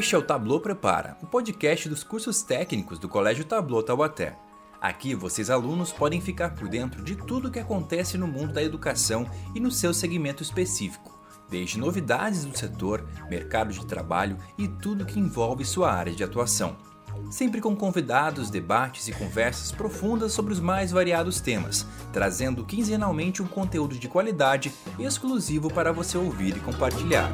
Este é o Tableau Prepara, o podcast dos cursos técnicos do Colégio Tableau Taubaté. Aqui vocês alunos podem ficar por dentro de tudo o que acontece no mundo da educação e no seu segmento específico, desde novidades do setor, mercado de trabalho e tudo que envolve sua área de atuação. Sempre com convidados, debates e conversas profundas sobre os mais variados temas, trazendo quinzenalmente um conteúdo de qualidade exclusivo para você ouvir e compartilhar.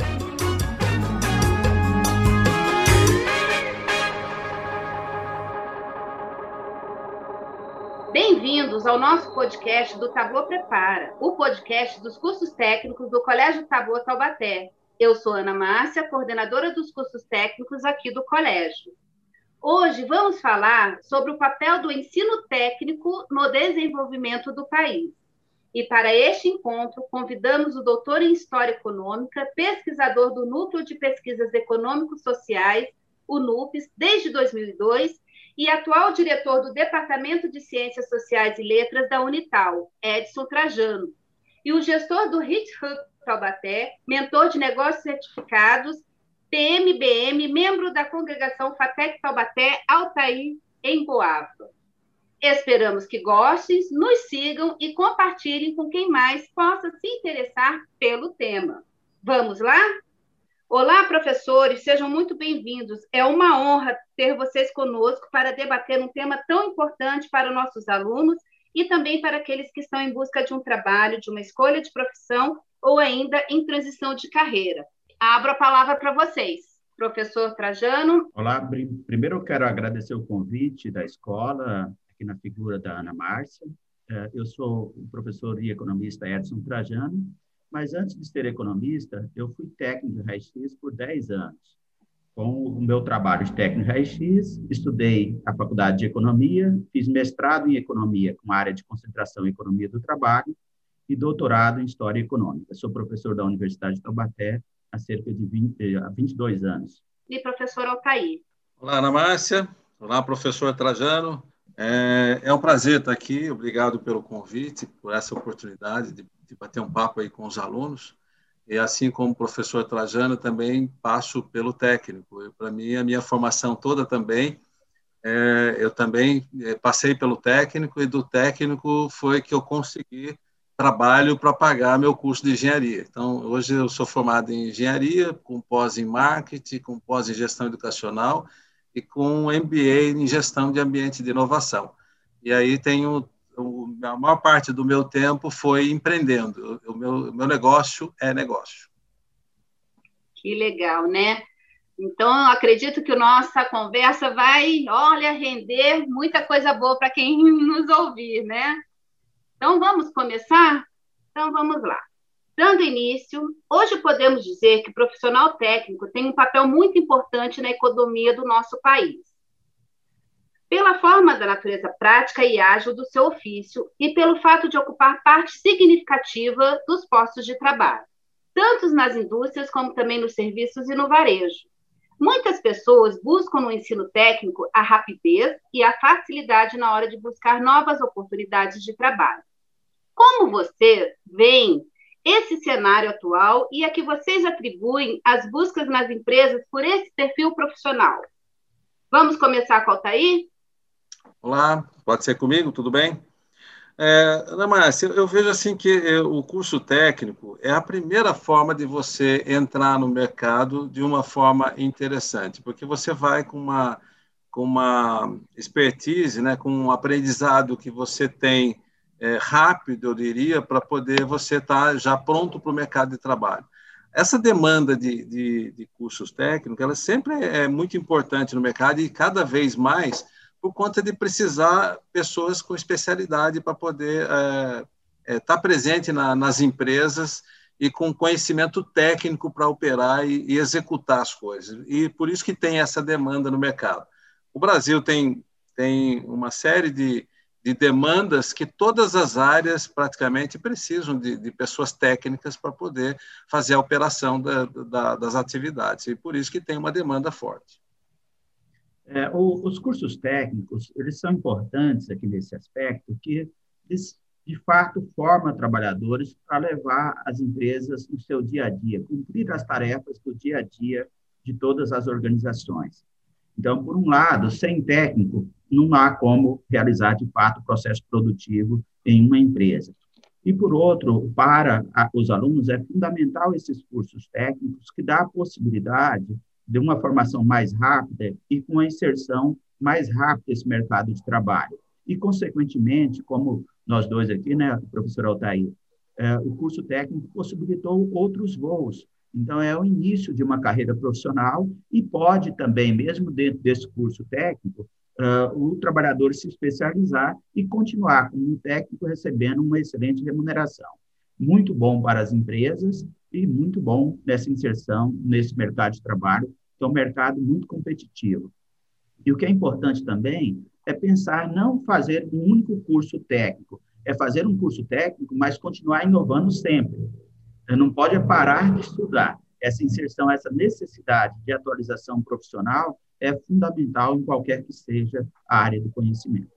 Ao nosso podcast do Tabô Prepara, o podcast dos cursos técnicos do Colégio Tabô Taubaté. Eu sou Ana Márcia, coordenadora dos cursos técnicos aqui do colégio. Hoje vamos falar sobre o papel do ensino técnico no desenvolvimento do país. E para este encontro, convidamos o doutor em História Econômica, pesquisador do Núcleo de Pesquisas Econômicos Sociais, o NUPES, desde 2002, e atual diretor do Departamento de Ciências Sociais e Letras da Unital, Edson Trajano, e o gestor do HIT Hub Taubaté, mentor de negócios certificados, PMBM, membro da congregação FATEC Taubaté, Altair, em Boava. Esperamos que gostem, nos sigam e compartilhem com quem mais possa se interessar pelo tema. Vamos lá? Olá, professores, sejam muito bem-vindos. É uma honra ter vocês conosco para debater um tema tão importante para nossos alunos e também para aqueles que estão em busca de um trabalho, de uma escolha de profissão ou ainda em transição de carreira. Abro a palavra para vocês. Professor Trajano. Olá, primeiro eu quero agradecer o convite da escola, aqui na figura da Ana Márcia. É, eu sou o professor e economista Edson Trajano, mas antes de ser economista, eu fui técnico de raio-x por 10 anos. Com o meu trabalho de técnico de raio-x, estudei a faculdade de economia, fiz mestrado em economia com área de concentração em economia do trabalho e doutorado em história econômica. Sou professor da Universidade de Taubaté há cerca de 20, há 22 anos. E professor Altair. Olá, Ana Márcia. Olá, professor Trajano. É, é um prazer estar aqui. Obrigado pelo convite, por essa oportunidade de de bater um papo aí com os alunos. E assim como o professor Trajano, também passo pelo técnico. Para mim, a minha formação toda também, é, eu também é, passei pelo técnico e do técnico foi que eu consegui trabalho para pagar meu curso de engenharia. Então, hoje eu sou formado em engenharia, com pós em marketing, com pós em gestão educacional e com MBA em gestão de ambiente de inovação. E aí tenho a maior parte do meu tempo foi empreendendo. O meu, meu negócio é negócio. Que legal, né? Então, acredito que a nossa conversa vai, olha, render muita coisa boa para quem nos ouvir, né? Então, vamos começar? Então, vamos lá. Dando início, hoje podemos dizer que o profissional técnico tem um papel muito importante na economia do nosso país pela forma da natureza prática e ágil do seu ofício e pelo fato de ocupar parte significativa dos postos de trabalho, tanto nas indústrias como também nos serviços e no varejo. Muitas pessoas buscam no ensino técnico a rapidez e a facilidade na hora de buscar novas oportunidades de trabalho. Como você vê esse cenário atual e a que vocês atribuem as buscas nas empresas por esse perfil profissional? Vamos começar com o Altair? Olá, pode ser comigo? Tudo bem? É, Ana Márcia, eu vejo assim que é, o curso técnico é a primeira forma de você entrar no mercado de uma forma interessante, porque você vai com uma, com uma expertise, né, com um aprendizado que você tem é, rápido, eu diria, para poder você estar tá já pronto para o mercado de trabalho. Essa demanda de, de, de cursos técnicos, ela sempre é muito importante no mercado e cada vez mais por conta de precisar pessoas com especialidade para poder estar é, é, tá presente na, nas empresas e com conhecimento técnico para operar e, e, executar as coisas. E por isso que tem essa demanda no mercado. O Brasil tem, tem uma série de, de demandas que todas as áreas praticamente precisam de, de pessoas técnicas para poder fazer a operação da, da, das atividades. E por isso que tem uma demanda forte. É, o, os cursos técnicos, eles são importantes aqui nesse aspecto, que eles, de fato, formam trabalhadores para levar as empresas no seu dia a dia, cumprir as tarefas do dia a dia de todas as organizações. Então, por um lado, sem técnico, não há como realizar, de fato, o processo produtivo em uma empresa. E, por outro, para os alunos, é fundamental esses cursos técnicos que dá a possibilidade de uma formação mais rápida e com a inserção mais rápida nesse mercado de trabalho. E, consequentemente, como nós dois aqui, né, professor Altair, é, o curso técnico possibilitou outros voos. Então, é o início de uma carreira profissional e pode também, mesmo dentro desse curso técnico, uh, o trabalhador se especializar e continuar como técnico recebendo uma excelente remuneração. Muito bom para as empresas e muito bom nessa inserção nesse mercado de trabalho, que é um mercado muito competitivo. E o que é importante também é pensar não fazer um único curso técnico, é fazer um curso técnico, mas continuar inovando sempre. Não pode parar de estudar. Essa inserção, essa necessidade de atualização profissional é fundamental em qualquer que seja a área do conhecimento.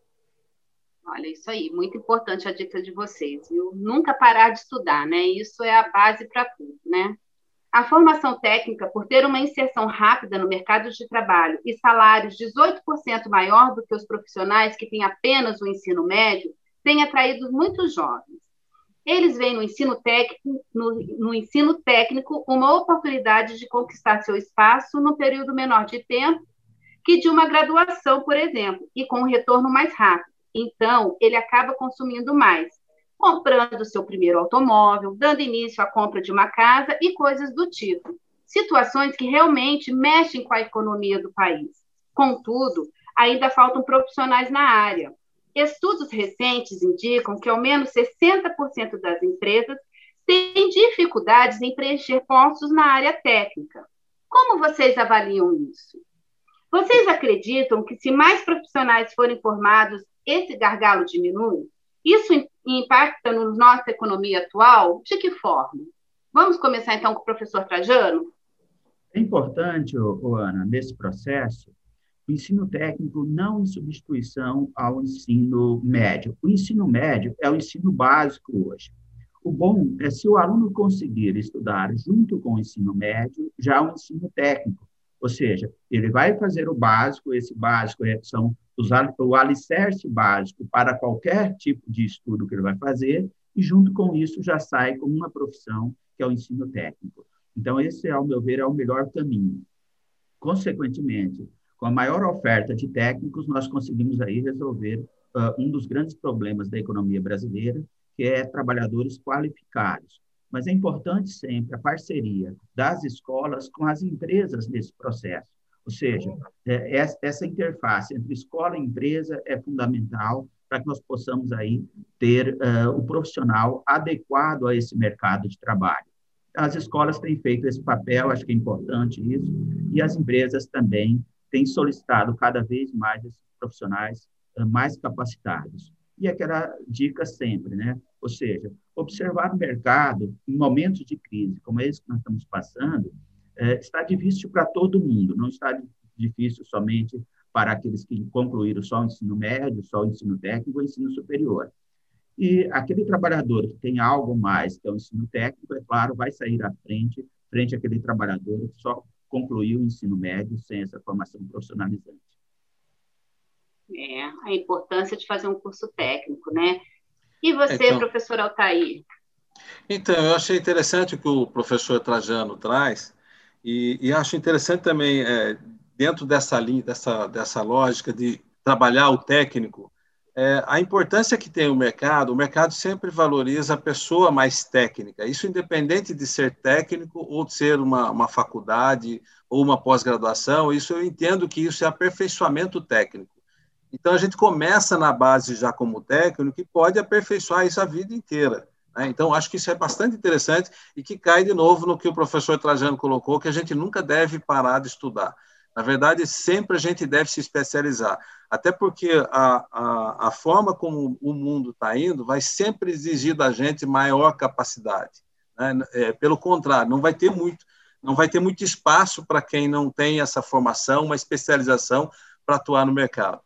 Olha, isso aí, muito importante a dica de vocês, viu? Nunca parar de estudar, né? Isso é a base para tudo, né? A formação técnica, por ter uma inserção rápida no mercado de trabalho e salários 18% maior do que os profissionais que têm apenas o ensino médio, tem atraído muitos jovens. Eles veem no ensino técnico, no, no ensino técnico uma oportunidade de conquistar seu espaço num período menor de tempo que de uma graduação, por exemplo, e com um retorno mais rápido. Então, ele acaba consumindo mais, comprando seu primeiro automóvel, dando início à compra de uma casa e coisas do tipo. Situações que realmente mexem com a economia do país. Contudo, ainda faltam profissionais na área. Estudos recentes indicam que ao menos 60% das empresas têm dificuldades em preencher postos na área técnica. Como vocês avaliam isso? Vocês acreditam que se mais profissionais forem formados, esse gargalo diminui? Isso impacta na nossa economia atual? De que forma? Vamos começar então com o professor Trajano? É importante, Ana, nesse processo, o ensino técnico não em substituição ao ensino médio. O ensino médio é o ensino básico hoje. O bom é se o aluno conseguir estudar junto com o ensino médio, já o ensino técnico. Ou seja, ele vai fazer o básico, esse básico é, são os, o alicerce básico para qualquer tipo de estudo que ele vai fazer, e junto com isso já sai com uma profissão, que é o ensino técnico. Então, esse, ao meu ver, é o melhor caminho. Consequentemente, com a maior oferta de técnicos, nós conseguimos aí resolver uh, um dos grandes problemas da economia brasileira, que é trabalhadores qualificados. Mas é importante sempre a parceria das escolas com as empresas nesse processo. Ou seja, é, essa interface entre escola e empresa é fundamental para que nós possamos aí ter uh, o profissional adequado a esse mercado de trabalho. As escolas têm feito esse papel, acho que é importante isso, e as empresas também tem solicitado cada vez mais esses profissionais eh, mais capacitados. E aquela dica sempre, né? Ou seja, observar o mercado em momentos de crise, como esse que nós estamos passando, é, está difícil para todo mundo, não está difícil somente para aqueles que concluíram só o ensino médio, só o ensino técnico ou ensino superior. E aquele trabalhador que tem algo mais, que é o ensino técnico, é claro, vai sair à frente, frente àquele trabalhador que só concluiu o ensino médio sem essa formação profissionalizante. É, a importância de fazer um curso técnico, né? E você, então, professor Altair? Então, eu achei interessante o que o professor Trajano traz, e, e acho interessante também, é, dentro dessa linha, dessa, dessa lógica de trabalhar o técnico, é, a importância que tem o mercado, o mercado sempre valoriza a pessoa mais técnica, isso independente de ser técnico ou de ser uma, uma faculdade ou uma pós-graduação, isso eu entendo que isso é aperfeiçoamento técnico. Então, a gente começa na base já como técnico e pode aperfeiçoar isso a vida inteira. Né? Então, acho que isso é bastante interessante e que cai de novo no que o professor Trajano colocou, que a gente nunca deve parar de estudar. Na verdade, sempre a gente deve se especializar, até porque a, a, a forma como o mundo está indo vai sempre exigir da gente maior capacidade. Né? É, pelo contrário, não vai ter muito, não vai ter muito espaço para quem não tem essa formação, uma especialização para atuar no mercado.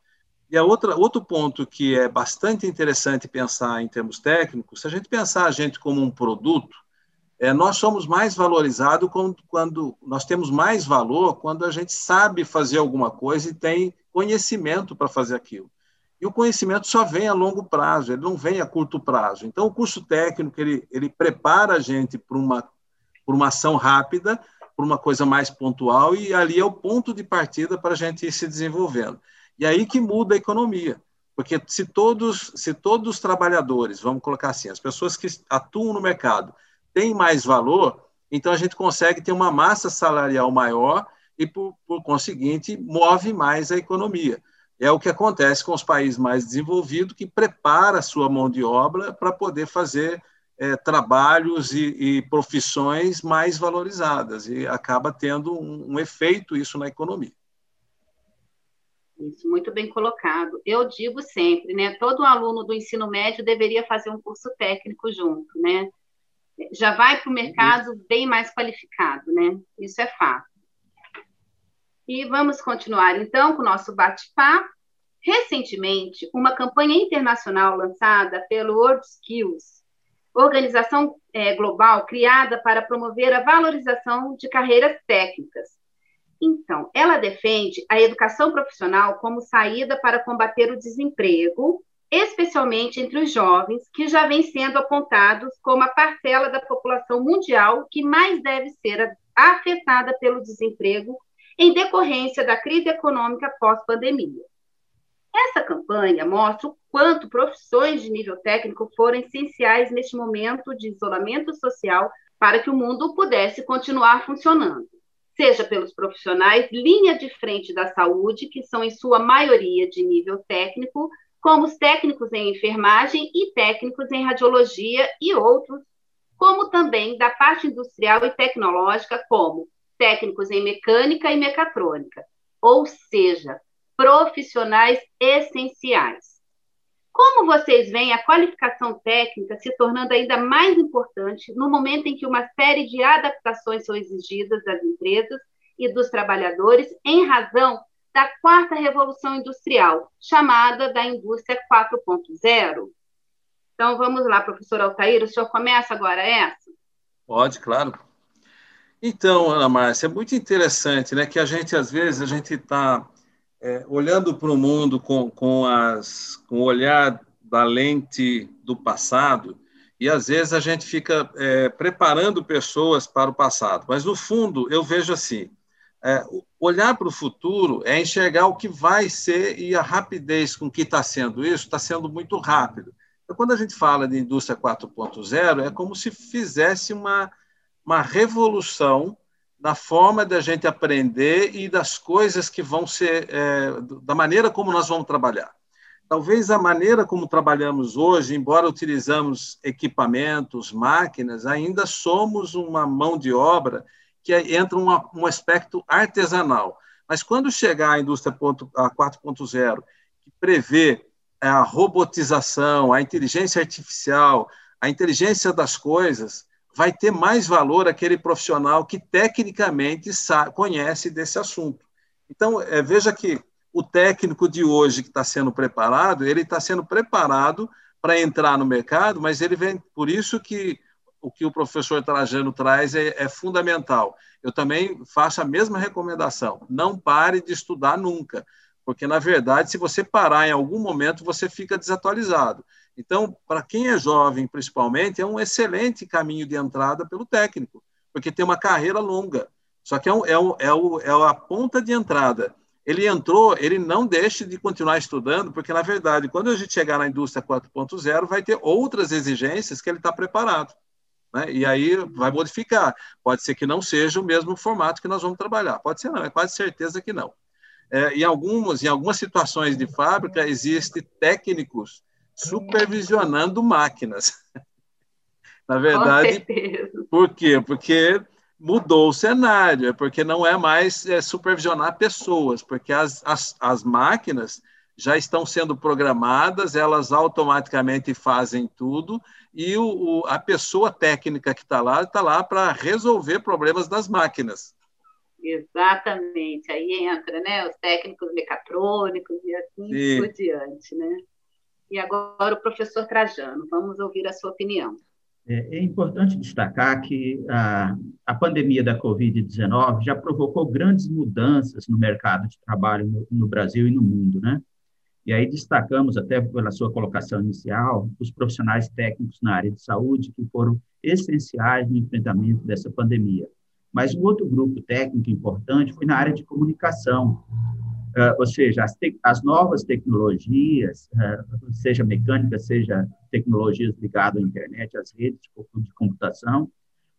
E a outra, outro ponto que é bastante interessante pensar em termos técnicos, se a gente pensar a gente como um produto, é, nós somos mais valorizados quando, quando nós temos mais valor quando a gente sabe fazer alguma coisa e tem conhecimento para fazer aquilo. E o conhecimento só vem a longo prazo, ele não vem a curto prazo. Então, o curso técnico ele, ele prepara a gente para uma, uma ação rápida, para uma coisa mais pontual, e ali é o ponto de partida para a gente ir se desenvolvendo. E aí que muda a economia. Porque se todos, se todos os trabalhadores, vamos colocar assim, as pessoas que atuam no mercado, têm mais valor, então a gente consegue ter uma massa salarial maior e, por, por conseguinte, move mais a economia. É o que acontece com os países mais desenvolvidos, que prepara a sua mão de obra para poder fazer é, trabalhos e, e, profissões mais valorizadas, e acaba tendo um, um efeito isso na economia. Isso, muito bem colocado. Eu digo sempre, né? Todo aluno do ensino médio deveria fazer um curso técnico junto, né? Já vai para o mercado bem mais qualificado, né? Isso é fato. E vamos continuar então com o nosso bate-papo. Recentemente, uma campanha internacional lançada pelo World Skills, organização é, global criada para promover a valorização de carreiras técnicas. Então, ela defende a educação profissional como saída para combater o desemprego, especialmente entre os jovens, que já vêm sendo apontados como a parcela da população mundial que mais deve ser afetada pelo desemprego em decorrência da crise econômica pós-pandemia. Essa campanha mostra o quanto profissões de nível técnico foram essenciais neste momento de isolamento social para que o mundo pudesse continuar funcionando, seja pelos profissionais linha de frente da saúde, que são em sua maioria de nível técnico, como os técnicos em enfermagem e técnicos em radiologia e outros, como também da parte industrial e tecnológica, como técnicos em mecânica e mecatrônica, ou seja, profissionais essenciais. Como vocês veem a qualificação técnica se tornando ainda mais importante no momento em que uma série de adaptações são exigidas das empresas e dos trabalhadores em razão da quarta revolução industrial, chamada da indústria 4.0? Então vamos lá, professor Altair, o senhor começa agora essa? Pode, claro. Então, Ana Márcia, é muito interessante, né, que a gente às vezes a gente está é, olhando para o mundo com, com, as, com o olhar da lente do passado e às vezes a gente fica é, preparando pessoas para o passado. Mas no fundo eu vejo assim, é, olhar para o futuro é enxergar o que vai ser e a rapidez com que está sendo isso está sendo muito rápido. Então, quando a gente fala de indústria 4.0, é como se fizesse uma uma revolução na forma da gente aprender e das coisas que vão ser, é, da maneira como nós vamos trabalhar. Talvez a maneira como trabalhamos hoje, embora utilizamos equipamentos, máquinas, ainda somos uma mão de obra que entra uma, um aspecto artesanal. Mas quando chegar a indústria 4.0, que prevê a robotização, a inteligência artificial, a inteligência das coisas, vai ter mais valor aquele profissional que tecnicamente conhece desse assunto. Então, é, veja que o técnico de hoje que está sendo preparado, ele está sendo preparado para entrar no mercado, mas ele vem, por isso que o que o professor Trajano traz é, é fundamental. Eu também faço a mesma recomendação: não pare de estudar nunca, porque na verdade, se você parar em algum momento, você fica desatualizado. Então, para quem é jovem, principalmente, é um excelente caminho de entrada pelo técnico, porque tem uma carreira longa. Só que é, um, é, um, é, é a ponta de entrada. Ele entrou, ele não deixa de continuar estudando, porque, na verdade, quando a gente chegar na indústria 4.0, vai ter outras exigências que ele está preparado. Né? E aí vai modificar. Pode ser que não seja o mesmo formato que nós vamos trabalhar. Pode ser não, é quase certeza que não. É, em, algumas, em algumas situações de fábrica, existem técnicos supervisionando máquinas. Na verdade, por quê? Porque mudou o cenário, é porque não é mais é, supervisionar pessoas, porque as, as, as máquinas já estão sendo programadas, elas automaticamente fazem tudo, e o, o a pessoa técnica que está lá, está lá para resolver problemas das máquinas. Exatamente, aí entra né, os técnicos mecatrônicos e assim Sim. por diante, né? E agora o professor Trajano, vamos ouvir a sua opinião. É, é importante destacar que a, a pandemia da Covid-19 já provocou grandes mudanças no mercado de trabalho no, no Brasil e no mundo, né? E aí destacamos, até pela sua colocação inicial, os profissionais técnicos na área de saúde que foram essenciais no enfrentamento dessa pandemia. Mas um outro grupo técnico importante foi na área de comunicação, uh, ou seja, as, as novas tecnologias, uh, seja mecânica, seja tecnologias ligadas à internet, às redes de computação,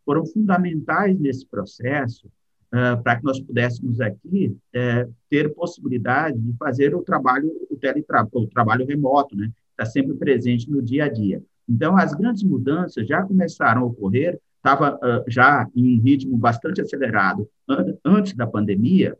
foram fundamentais nesse processo uh, para que nós pudéssemos aqui uh, ter possibilidade de fazer o trabalho, o, teletra o trabalho remoto, né? Está sempre presente no dia a dia. Então, as grandes mudanças já começaram a ocorrer, estava uh, já em um ritmo bastante acelerado an antes da pandemia,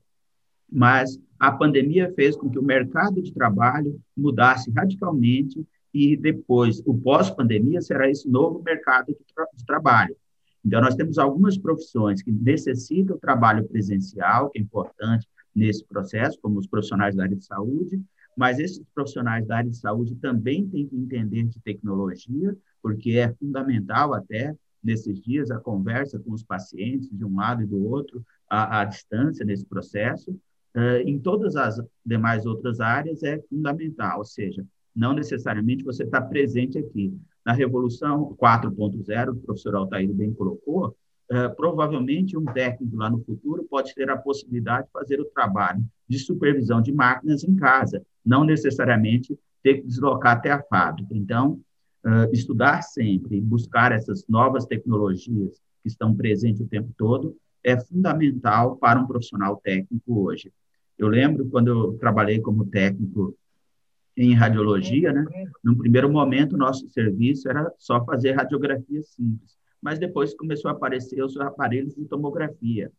mas a pandemia fez com que o mercado de trabalho mudasse radicalmente e depois, o pós-pandemia, será esse novo mercado de, tra de trabalho. Então, nós temos algumas profissões que necessitam trabalho presencial, que é importante nesse processo, como os profissionais da área de saúde, mas esses profissionais da área de saúde também têm que entender de tecnologia, porque é fundamental até nesses dias a conversa com os pacientes de um lado e do outro, a, a distância nesse processo. Uh, em todas as demais outras áreas é fundamental, ou seja, não necessariamente você está presente aqui, na Revolução 4.0, o professor Altair bem colocou, é, provavelmente um técnico lá no futuro pode ter a possibilidade de fazer o trabalho de supervisão de máquinas em casa, não necessariamente ter que deslocar até a fábrica. Então, uh, estudar sempre, buscar essas novas tecnologias que estão presentes o tempo todo, é fundamental para um profissional técnico hoje. Eu lembro quando eu trabalhei como técnico em radiologia, né? No primeiro momento, nosso serviço era só fazer radiografia simples, mas depois começou a aparecer os aparelhos de tomografia.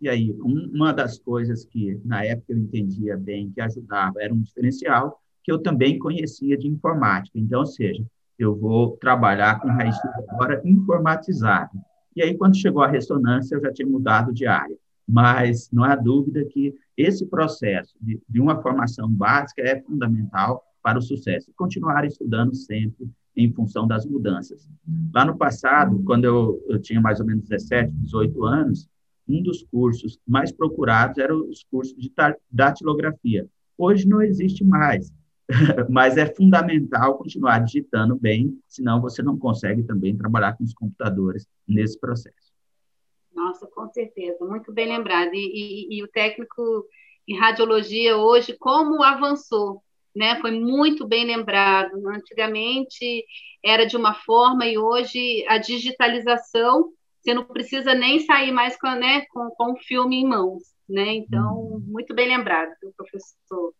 E aí, um, uma das coisas que na época eu entendia bem que ajudava era um diferencial que eu também conhecia de informática. Então, ou seja, eu vou trabalhar com raio-x agora informatizado. E aí, quando chegou a ressonância, eu já tinha mudado de área. Mas não há dúvida que esse processo de, de uma formação básica é fundamental para o sucesso. Continuar estudando sempre em função das mudanças. Lá no passado, quando eu, eu tinha mais ou menos 17, 18 anos, um dos cursos mais procurados era os cursos de datilografia. Hoje não existe mais, mas é fundamental continuar digitando bem, senão você não consegue também trabalhar com os computadores nesse processo. Nossa, com certeza, muito bem lembrado. E, e, e, o técnico em radiologia hoje, como avançou, né? Foi muito bem lembrado. Antigamente era de uma forma e hoje a digitalização, você não precisa nem sair mais com, né, com, com o filme em mãos, né? Então, uhum. muito bem lembrado, professor.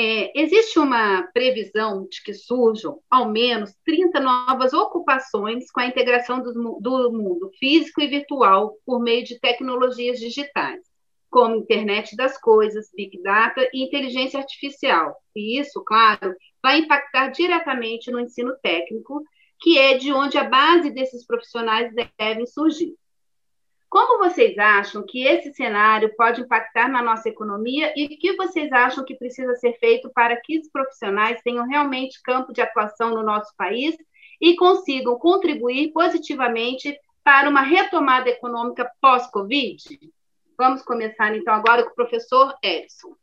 É, existe uma previsão de que surjam ao menos 30 novas ocupações com a integração do, do mundo físico e virtual por meio de tecnologias digitais, como internet das coisas, big data e inteligência artificial. E isso, claro, vai impactar diretamente no ensino técnico, que é de onde a base desses profissionais devem surgir. Como vocês acham que esse cenário pode impactar na nossa economia e o que vocês acham que precisa ser feito para que os profissionais tenham realmente campo de atuação no nosso país e consigam contribuir positivamente para uma retomada econômica pós-Covid? Vamos começar então agora com o professor Edson.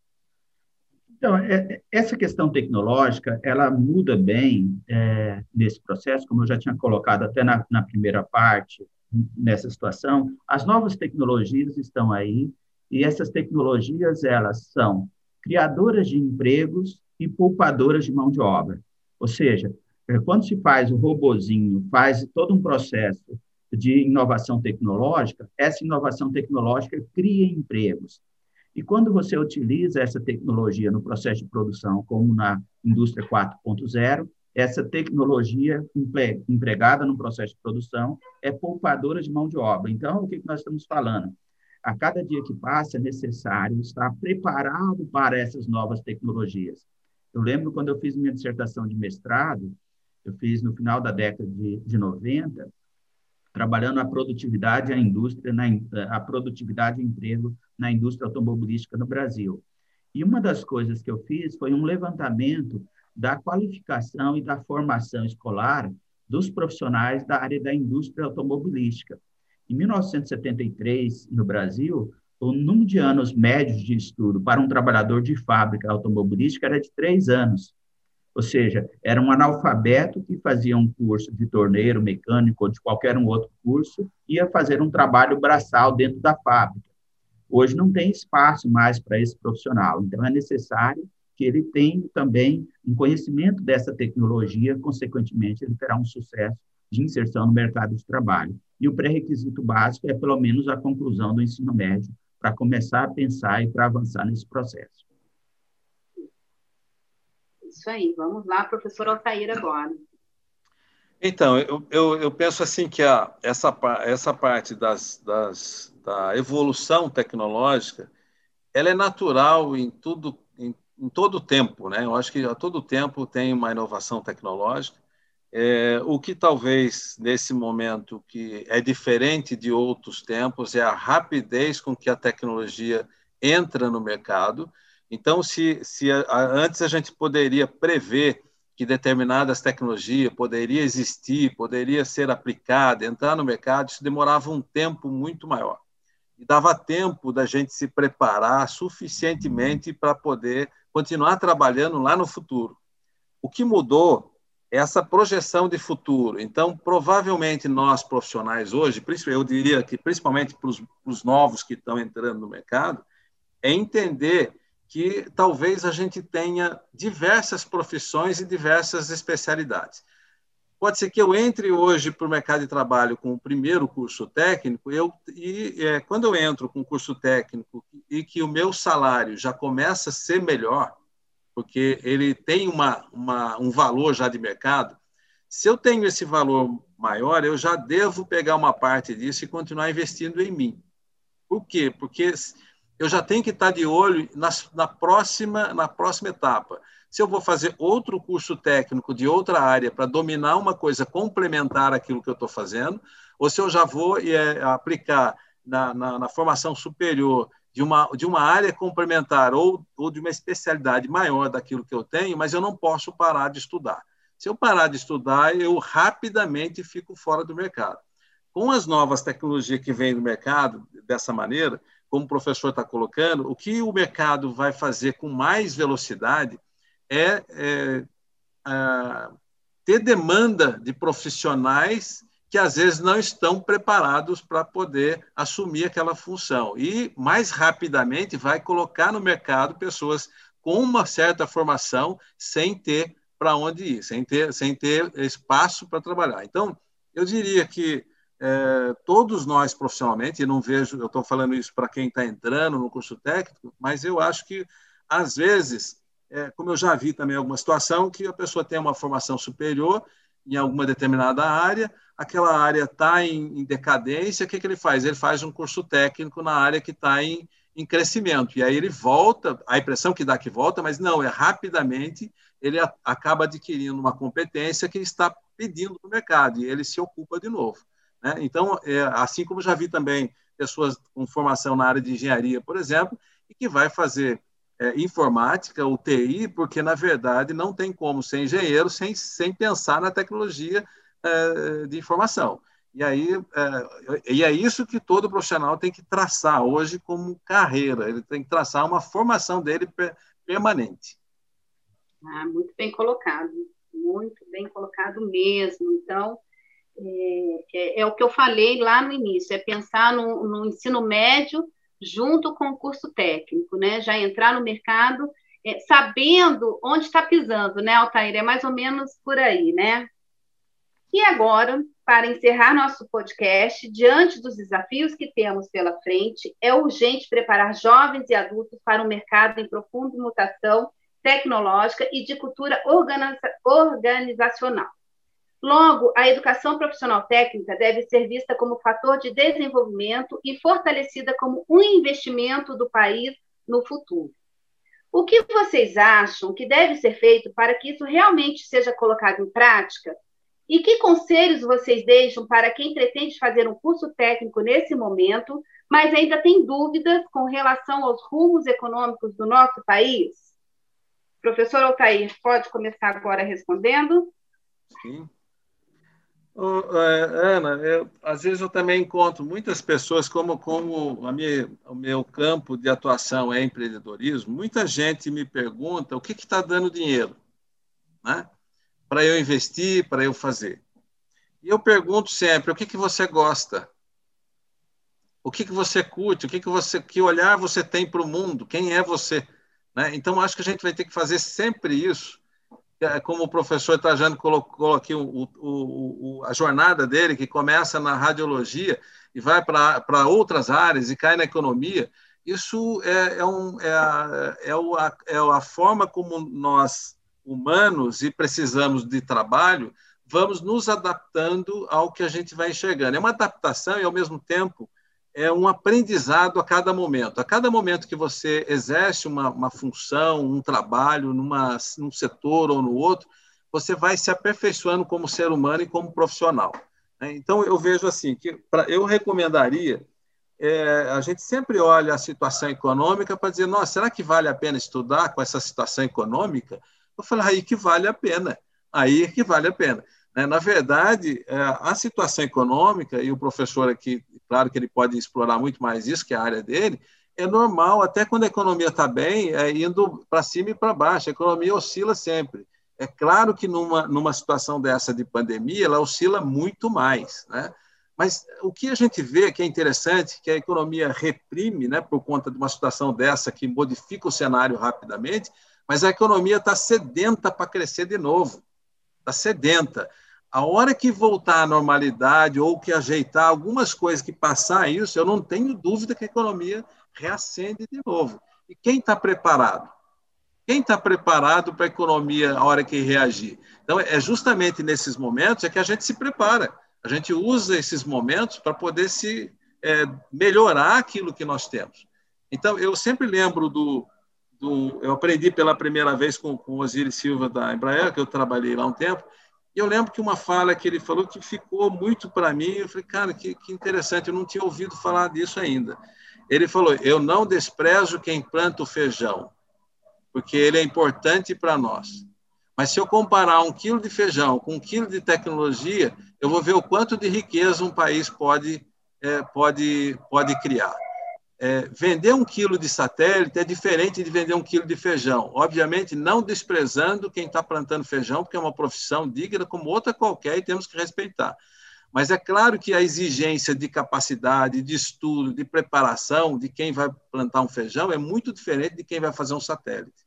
Então, é, é, essa questão tecnológica, ela muda bem é, nesse processo, como eu já tinha colocado até na, na primeira parte, nessa situação, as novas tecnologias estão aí e essas tecnologias elas são criadoras de empregos e poupadoras de mão de obra. Ou seja, é, quando se faz o robozinho, faz todo um processo de inovação tecnológica, essa inovação tecnológica cria empregos. E quando você utiliza essa tecnologia no processo de produção, como na indústria 4.0, essa tecnologia empregada no processo de produção é poupadora de mão de obra. Então, o que nós estamos falando? A cada dia que passa, é necessário estar preparado para essas novas tecnologias. Eu lembro quando eu fiz minha dissertação de mestrado, eu fiz no final da década de, de 90, trabalhando a produtividade a indústria, na, a produtividade e emprego na indústria automobilística no Brasil. E uma das coisas que eu fiz foi um levantamento da qualificação e da formação escolar dos profissionais da área da indústria automobilística. Em 1973, no Brasil, o número de anos médios de estudo para um trabalhador de fábrica automobilística era de três anos. Ou seja, era um analfabeto que fazia um curso de torneiro, mecânico ou de qualquer um outro curso, ia fazer um trabalho braçal dentro da fábrica. Hoje não tem espaço mais para esse profissional, então é necessário que ele tenha também um conhecimento dessa tecnologia, consequentemente, ele terá um sucesso de inserção no mercado de trabalho. E o pré-requisito básico é, pelo menos, a conclusão do ensino médio para começar a pensar e para avançar nesse processo. Isso aí, vamos lá, professor Altair agora. Então, eu, eu, eu penso assim que a, essa, essa parte das, das, da evolução tecnológica, ela é natural em tudo, em, todo o tempo, né? Eu acho que a todo tempo tem uma inovação tecnológica, é, o que talvez nesse momento que é diferente de outros tempos é a rapidez com que a tecnologia entra no mercado. Então, se, se a, antes a gente poderia prever que determinadas tecnologias poderia existir, poderia ser aplicada, entrar no mercado, isso demorava um tempo muito maior. E dava tempo da gente se preparar suficientemente para poder continuar trabalhando lá no futuro. O que mudou essa projeção de futuro. Então, provavelmente nós profissionais hoje, eu diria que principalmente para os novos que estão entrando no mercado, é entender que talvez a gente tenha diversas profissões e diversas especialidades. Pode ser que eu entre hoje para o mercado de trabalho com o primeiro curso técnico, eu, e é, quando eu entro com o curso técnico e que o meu salário já começa a ser melhor, porque ele tem uma, uma, um valor já de mercado. Se eu tenho esse valor maior, eu já devo pegar uma parte disso e continuar investindo em mim. Por quê? Porque eu já tenho que estar de olho na, na, próxima, na próxima etapa. Se eu vou fazer outro curso técnico de outra área para dominar uma coisa complementar àquilo que eu estou fazendo, ou se eu já vou é, aplicar na, na, na formação superior de uma, de uma área complementar ou, ou de uma especialidade maior daquilo que eu tenho, mas eu não posso parar de estudar. Se eu parar de estudar, eu rapidamente fico fora do mercado. Com as novas tecnologias que vêm do mercado, dessa maneira, como o professor está colocando, o que o mercado vai fazer com mais velocidade é, é, é ter demanda de profissionais que às vezes não estão preparados para poder assumir aquela função. E mais rapidamente vai colocar no mercado pessoas com uma certa formação sem ter para onde ir, sem ter, sem ter espaço para trabalhar. Então, eu diria que é, todos nós profissionalmente, e não vejo, eu estou falando isso para quem está entrando no curso técnico, mas eu acho que, às vezes, é, como eu já vi também alguma situação, que a pessoa tem uma formação superior em alguma determinada área, aquela área está em, em, decadência, o que, que ele faz? Ele faz um curso técnico na área que está em, em crescimento. E aí ele volta, a impressão que dá que volta, mas não, é rapidamente ele a, acaba adquirindo uma competência que está pedindo para o mercado e ele se ocupa de novo. Né? Então, é, assim como já vi também pessoas com formação na área de engenharia, por exemplo, e que vai fazer é, informática, UTI, porque, na verdade, não tem como ser engenheiro sem, sem pensar na tecnologia é, de informação. E aí é, e é isso que todo profissional tem que traçar hoje como carreira. Ele tem que traçar uma formação dele permanente. Ah, muito bem colocado, muito bem colocado mesmo. Então, é, é, é, o que eu falei lá no início, é pensar no, no, ensino médio junto com o curso técnico, né? Já entrar no mercado é, sabendo onde está pisando, né, Altair? É mais ou menos por aí, né? E agora, para encerrar nosso podcast, diante dos desafios que temos pela frente, é urgente preparar jovens e adultos para um mercado em profunda mutação tecnológica e de cultura organizacional. Logo, a educação profissional técnica deve ser vista como fator de desenvolvimento e fortalecida como um investimento do país no futuro. O que vocês acham que deve ser feito para que isso realmente seja colocado em prática e que conselhos vocês deixam para quem pretende fazer um curso técnico nesse momento, mas ainda tem dúvidas com relação aos rumos econômicos do nosso país? Professor Altair, pode começar agora respondendo? Sim. Ana, eu, às vezes eu também encontro muitas pessoas, como, como a minha, o meu campo de atuação é empreendedorismo, muita gente me pergunta o que está dando dinheiro né? para eu investir, para eu fazer. E eu pergunto sempre, o que, que você gosta? O que, que você curte? O que, que, você, que olhar você tem para o mundo? Quem é você? Né? Então, acho que a gente vai ter que fazer sempre isso como o professor Trajano colocou aqui o, o, o, a jornada dele, que começa na radiologia e vai para outras áreas e cai na economia, isso é, é, um, é, a, é, a, é a forma como nós, humanos, e precisamos de trabalho, vamos nos adaptando ao que a gente vai enxergando. É uma adaptação e, ao mesmo tempo, é um aprendizado a cada momento. A cada momento que você exerce uma, uma função, um trabalho numa, num setor ou no outro, você vai se aperfeiçoando como ser humano e como profissional. Né? Então, eu vejo assim, que pra, eu recomendaria, é, a gente sempre olha a situação econômica para dizer, nossa, será que vale a pena estudar com essa situação econômica? Eu falo, aí que vale a pena, aí que vale a pena. Né? Na verdade, é, a situação econômica, e o professor aqui, claro que ele pode explorar muito mais isso, que é a área dele, é normal, até quando a economia está bem, é indo para cima e para baixo, a economia oscila sempre. É claro que numa, numa situação dessa de pandemia, ela oscila muito mais, né? Mas o que a gente vê que é interessante, que a economia reprime, né, por conta de uma situação dessa que modifica o cenário rapidamente, mas a economia está sedenta para crescer de novo, está sedenta. A hora que voltar à normalidade ou que ajeitar algumas coisas que passar isso, eu não tenho dúvida que a economia reacende de novo. E quem está preparado? Quem está preparado para a economia a hora que reagir? Então, é justamente nesses momentos é que a gente se prepara. A gente usa esses momentos para poder se é, melhorar aquilo que nós temos. Então, eu sempre lembro do, do eu aprendi pela primeira vez com, com o Osiris Silva da Embraer, que eu trabalhei lá um tempo, e eu lembro que uma fala que ele falou que ficou muito para mim, eu falei, cara, que, que interessante, eu não tinha ouvido falar disso ainda. Ele falou: Eu não desprezo quem planta o feijão, porque ele é importante para nós. Mas se eu comparar um quilo de feijão com um quilo de tecnologia, eu vou ver o quanto de riqueza um país pode, é, pode, pode criar é, vender um quilo de satélite é diferente de vender um quilo de feijão. Obviamente, não desprezando quem está plantando feijão, porque é uma profissão digna como outra qualquer e temos que respeitar. Mas é claro que a exigência de capacidade, de estudo, de preparação de quem vai plantar um feijão é muito diferente de quem vai fazer um satélite.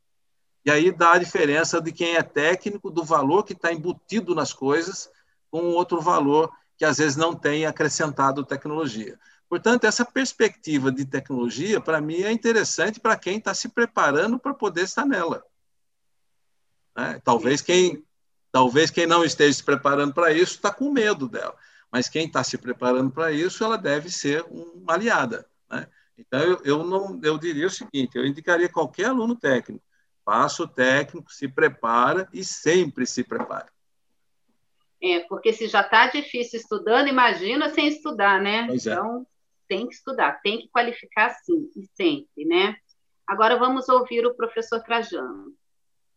E aí dá a diferença de quem é técnico, do valor que está embutido nas coisas, com outro valor que às vezes não tem acrescentado tecnologia. Portanto, essa perspectiva de tecnologia, para mim, é interessante para quem está se preparando para poder estar nela. Né? Talvez, quem, talvez quem não esteja se preparando para isso está com medo dela. Mas quem está se preparando para isso, ela deve ser uma aliada. Né? Então, eu, eu, não, eu diria o seguinte: eu indicaria qualquer aluno técnico. Faça o técnico, se prepara e sempre se prepare. É, porque se já está difícil estudando, imagina sem estudar, né? Pois é. Então, tem que estudar, tem que qualificar sim, e sempre, né? Agora vamos ouvir o professor Trajano.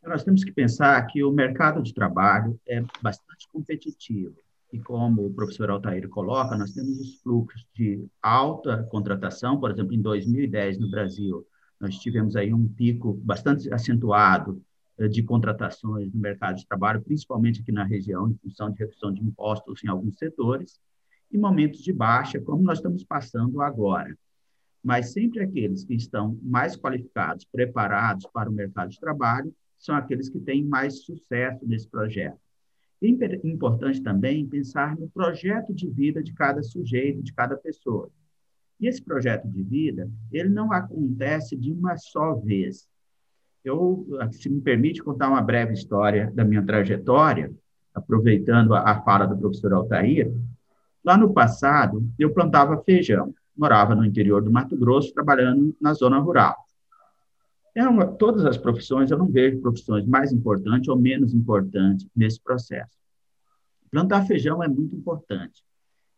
Nós temos que pensar que o mercado de trabalho é bastante competitivo. E como o professor Altair coloca, nós temos os fluxos de alta contratação, por exemplo, em 2010 no Brasil, nós tivemos aí um pico bastante acentuado eh, de contratações no mercado de trabalho, principalmente aqui na região, em função de redução de impostos em alguns setores e momentos de baixa, como nós estamos passando agora. Mas sempre aqueles que estão mais qualificados, preparados para o mercado de trabalho, são aqueles que têm mais sucesso nesse projeto. Importante também pensar no projeto de vida de cada sujeito, de cada pessoa. E esse projeto de vida, ele não acontece de uma só vez. Eu, se me permite contar uma breve história da minha trajetória, aproveitando a fala do professor Altair, Lá no passado, eu plantava feijão. Morava no interior do Mato Grosso, trabalhando na zona rural. Uma, todas as profissões, eu não vejo profissões mais importantes ou menos importantes nesse processo. Plantar feijão é muito importante.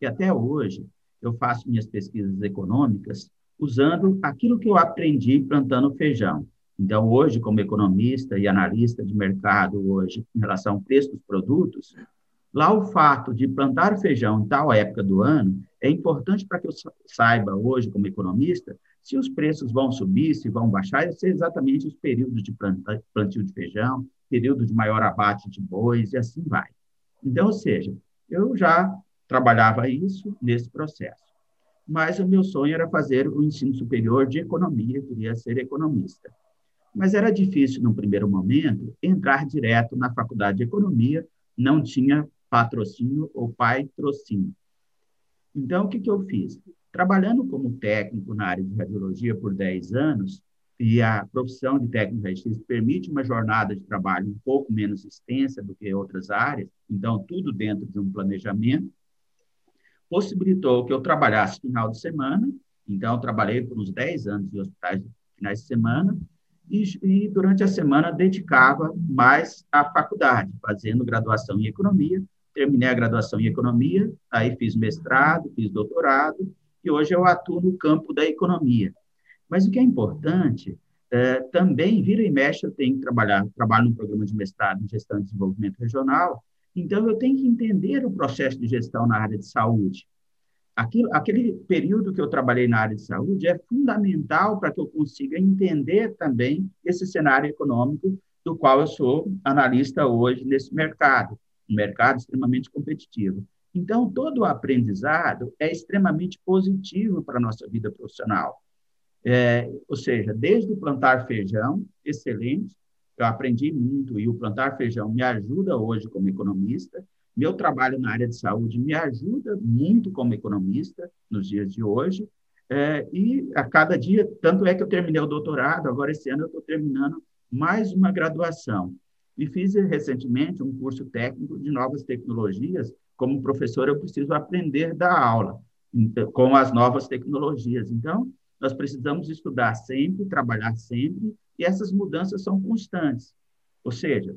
E até hoje, eu faço minhas pesquisas econômicas usando aquilo que eu aprendi plantando feijão. Então, hoje, como economista e analista de mercado, hoje, em relação ao preço dos produtos, Lá, o fato de plantar feijão em tal época do ano é importante para que eu saiba hoje, como economista, se os preços vão subir, se vão baixar, eu sei exatamente os períodos de plantio de feijão, período de maior abate de bois e assim vai. Então, ou seja, eu já trabalhava isso nesse processo. Mas o meu sonho era fazer o ensino superior de economia, queria ser economista. Mas era difícil, no primeiro momento, entrar direto na faculdade de economia, não tinha patrocínio ou pai trocínio. Então, o que, que eu fiz? Trabalhando como técnico na área de radiologia por 10 anos, e a profissão de técnico radiologista permite uma jornada de trabalho um pouco menos extensa do que outras áreas, então, tudo dentro de um planejamento, possibilitou que eu trabalhasse final de semana, então, trabalhei por uns 10 anos em hospitais finais de semana, e, e, durante a semana dedicava mais à faculdade, fazendo graduação em economia. Terminei a graduação em economia, aí fiz mestrado, fiz doutorado, e hoje eu atuo no campo da economia. Mas o que é importante, é, também, vira e mexe, eu tenho que trabalhar, trabalho no programa de mestrado em gestão e desenvolvimento regional, então eu tenho que entender o processo de gestão na área de saúde. Aquilo, aquele período que eu trabalhei na área de saúde é fundamental para que eu consiga entender também esse cenário econômico do qual eu sou analista hoje nesse mercado, um mercado extremamente competitivo. Então, todo o aprendizado é extremamente positivo para a nossa vida profissional. É, ou seja, desde o plantar feijão, excelente, eu aprendi muito e o plantar feijão me ajuda hoje como economista. Meu trabalho na área de saúde me ajuda muito como economista nos dias de hoje. É, e a cada dia, tanto é que eu terminei o doutorado, agora esse ano eu estou terminando mais uma graduação. E fiz recentemente um curso técnico de novas tecnologias. Como professor, eu preciso aprender da aula com as novas tecnologias. Então, nós precisamos estudar sempre, trabalhar sempre, e essas mudanças são constantes. Ou seja,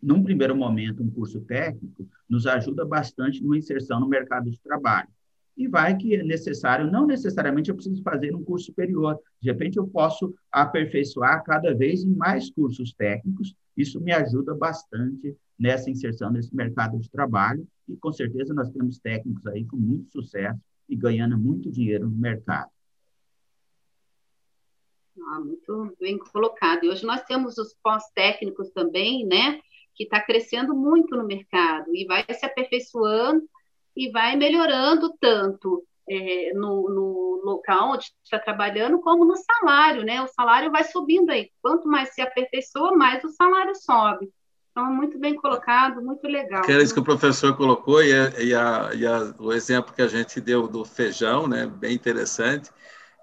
num primeiro momento, um curso técnico nos ajuda bastante numa inserção no mercado de trabalho. E vai que é necessário, não necessariamente eu preciso fazer um curso superior. De repente, eu posso aperfeiçoar cada vez em mais cursos técnicos. Isso me ajuda bastante nessa inserção nesse mercado de trabalho. E, com certeza, nós temos técnicos aí com muito sucesso e ganhando muito dinheiro no mercado. Ah, muito bem colocado. E hoje nós temos os pós-técnicos também, né? Que está crescendo muito no mercado e vai se aperfeiçoando e vai melhorando tanto é, no, no, local onde está trabalhando, como no salário, né? O salário vai subindo aí. Quanto mais se aperfeiçoa, mais o salário sobe. Então, muito bem colocado, muito legal. Que era isso que o professor colocou, e, a, e, a, e a, o exemplo que a gente deu do feijão, né? Bem interessante.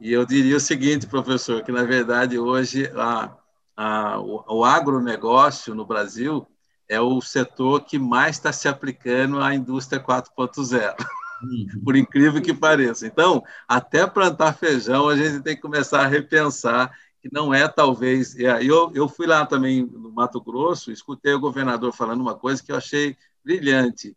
E eu diria o seguinte, professor, que na verdade hoje a, a, o, o agronegócio no Brasil é o setor que mais está se aplicando à indústria 4.0, uhum. por incrível que pareça. Então, até plantar feijão, a gente tem que começar a repensar que não é talvez. Eu, eu fui lá também no Mato Grosso, escutei o governador falando uma coisa que eu achei brilhante.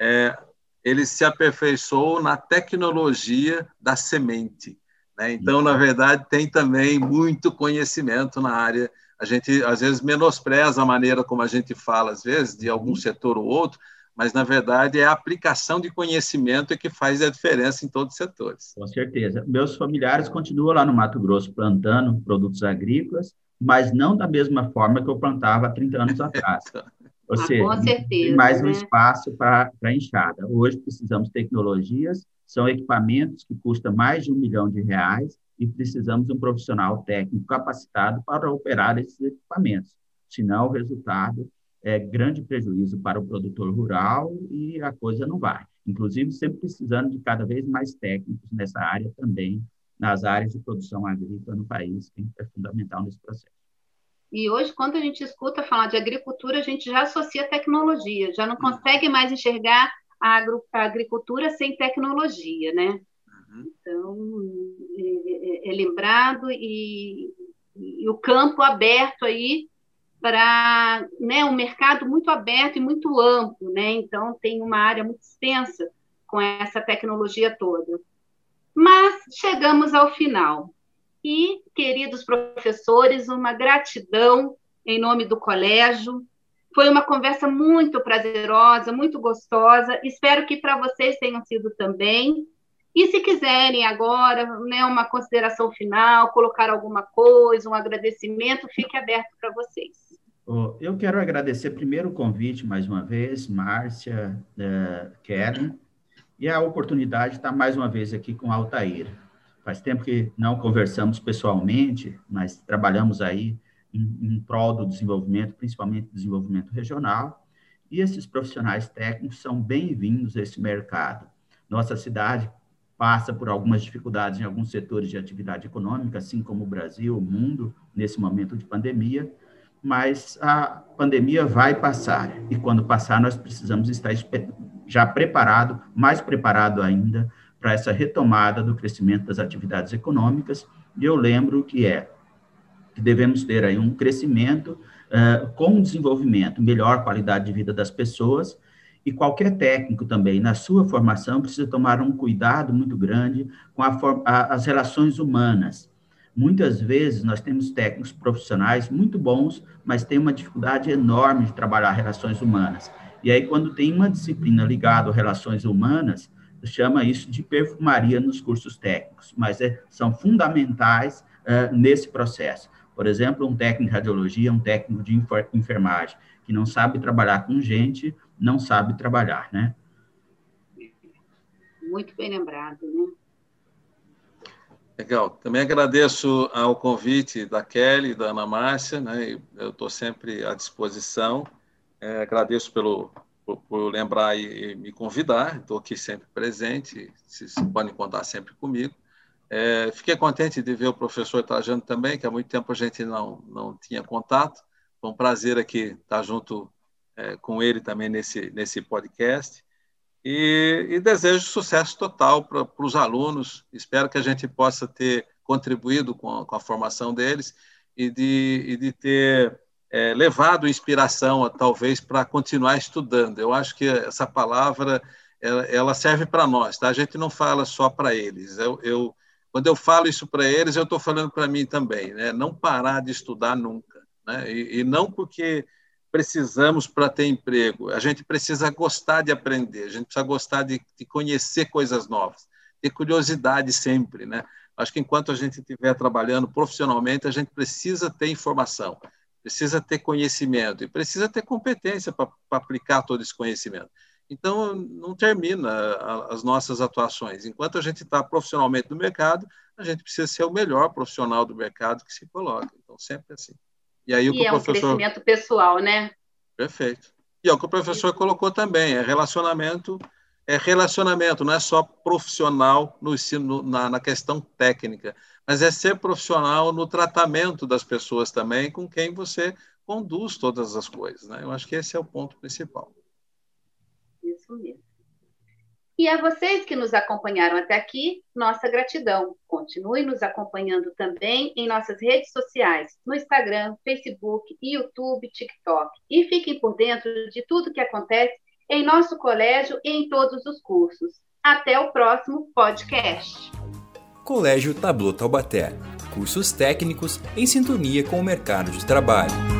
É, ele se aperfeiçoou na tecnologia da semente. Né? Então, na verdade, tem também muito conhecimento na área. A gente, às vezes, menospreza a maneira como a gente fala, às vezes, de algum setor ou outro, mas, na verdade, é a aplicação de conhecimento que faz a diferença em todos os setores. Com certeza. Meus familiares continuam lá no Mato Grosso plantando produtos agrícolas, mas não da mesma forma que eu plantava há 30 anos atrás. Ou ah, seja, tem mais né? um espaço para enxada. Hoje precisamos de tecnologias são equipamentos que custam mais de um milhão de reais e precisamos de um profissional técnico capacitado para operar esses equipamentos. Senão, o resultado é grande prejuízo para o produtor rural e a coisa não vai. Inclusive, sempre precisando de cada vez mais técnicos nessa área também, nas áreas de produção agrícola no país, que é fundamental nesse processo. E hoje, quando a gente escuta falar de agricultura, a gente já associa tecnologia, já não consegue mais enxergar a, agricultura sem tecnologia, né? Uhum. Então, é, é, é lembrado e, e, o campo aberto aí para né, um mercado muito aberto e muito amplo, né? Então, tem uma área muito extensa com essa tecnologia toda. Mas chegamos ao final. E, queridos professores, uma gratidão em nome do colégio Foi uma conversa muito prazerosa, muito gostosa. Espero que para vocês tenham sido também. E se quiserem agora, né, uma consideração final, colocar alguma coisa, um agradecimento, fique aberto para vocês. Eu quero agradecer primeiro o convite mais uma vez, Márcia, uh, Kellen, e a oportunidade de estar mais uma vez aqui com a Altair. Faz tempo que não conversamos pessoalmente, mas trabalhamos aí em, em prol do desenvolvimento, principalmente desenvolvimento regional, e esses profissionais técnicos são bem-vindos a esse mercado. Nossa cidade passa por algumas dificuldades em alguns setores de atividade econômica, assim como o Brasil, o mundo, nesse momento de pandemia, mas a pandemia vai passar, e quando passar, nós precisamos estar já preparado, mais preparado ainda, para essa retomada do crescimento das atividades econômicas, e eu lembro que é que devemos ter aí um crescimento uh, com desenvolvimento, melhor qualidade de vida das pessoas, e qualquer técnico também, na sua formação, precisa tomar um cuidado muito grande com a, as relações humanas. Muitas vezes nós temos técnicos profissionais muito bons, mas tem uma dificuldade enorme de trabalhar relações humanas. E aí, quando tem uma disciplina ligada a relações humanas, chama isso de perfumaria nos cursos técnicos, mas é, são fundamentais uh, nesse processo. Por exemplo, um técnico de radiologia, um técnico de enfermagem, que não sabe trabalhar com gente, não sabe trabalhar, né? Muito bem lembrado, né? Legal. Também agradeço ao convite da Kelly e da Ana Márcia, né? Eu estou sempre à disposição. É, agradeço pelo por, por, lembrar e, e me convidar. Estou aqui sempre presente. Vocês podem contar sempre comigo. É, fiquei contente de ver o professor Trajano também, que há muito tempo a gente não não tinha contato. Foi um prazer aqui estar junto é, com ele também nesse, nesse podcast. E, e desejo sucesso total para os alunos. Espero que a gente possa ter contribuído com a, com a formação deles e de, e de ter é, levado inspiração, talvez, para continuar estudando. Eu acho que essa palavra ela, ela serve para nós, tá? A gente não fala só para eles. Eu, eu, quando eu falo isso para eles, eu estou falando para mim também, né? Não parar de estudar nunca, né? E, e não porque precisamos para ter emprego. A gente precisa gostar de aprender, a gente precisa gostar de, de conhecer coisas novas, ter curiosidade sempre, né? Acho que enquanto a gente estiver trabalhando profissionalmente, a gente precisa ter informação, precisa ter conhecimento e precisa ter competência para aplicar todo esse conhecimento. Então, não termina as nossas atuações. Enquanto a gente está profissionalmente no mercado, a gente precisa ser o melhor profissional do mercado que se coloca. Então, sempre assim. E aí o que o é professor... um crescimento pessoal, né? Perfeito. E é o que o professor colocou também, é relacionamento, é relacionamento, não é só profissional no ensino, na, na questão técnica, mas é ser profissional no tratamento das pessoas também, com quem você conduz todas as coisas. Né? Eu acho que esse é o ponto principal. Isso mesmo. E a vocês que nos acompanharam até aqui, nossa gratidão. Continue nos acompanhando também em nossas redes sociais, no Instagram, Facebook, YouTube, TikTok. E fiquem por dentro de tudo que acontece em nosso colégio e em todos os cursos. Até o próximo podcast. Colégio Tablo Taubaté. Cursos técnicos em sintonia com o mercado de trabalho.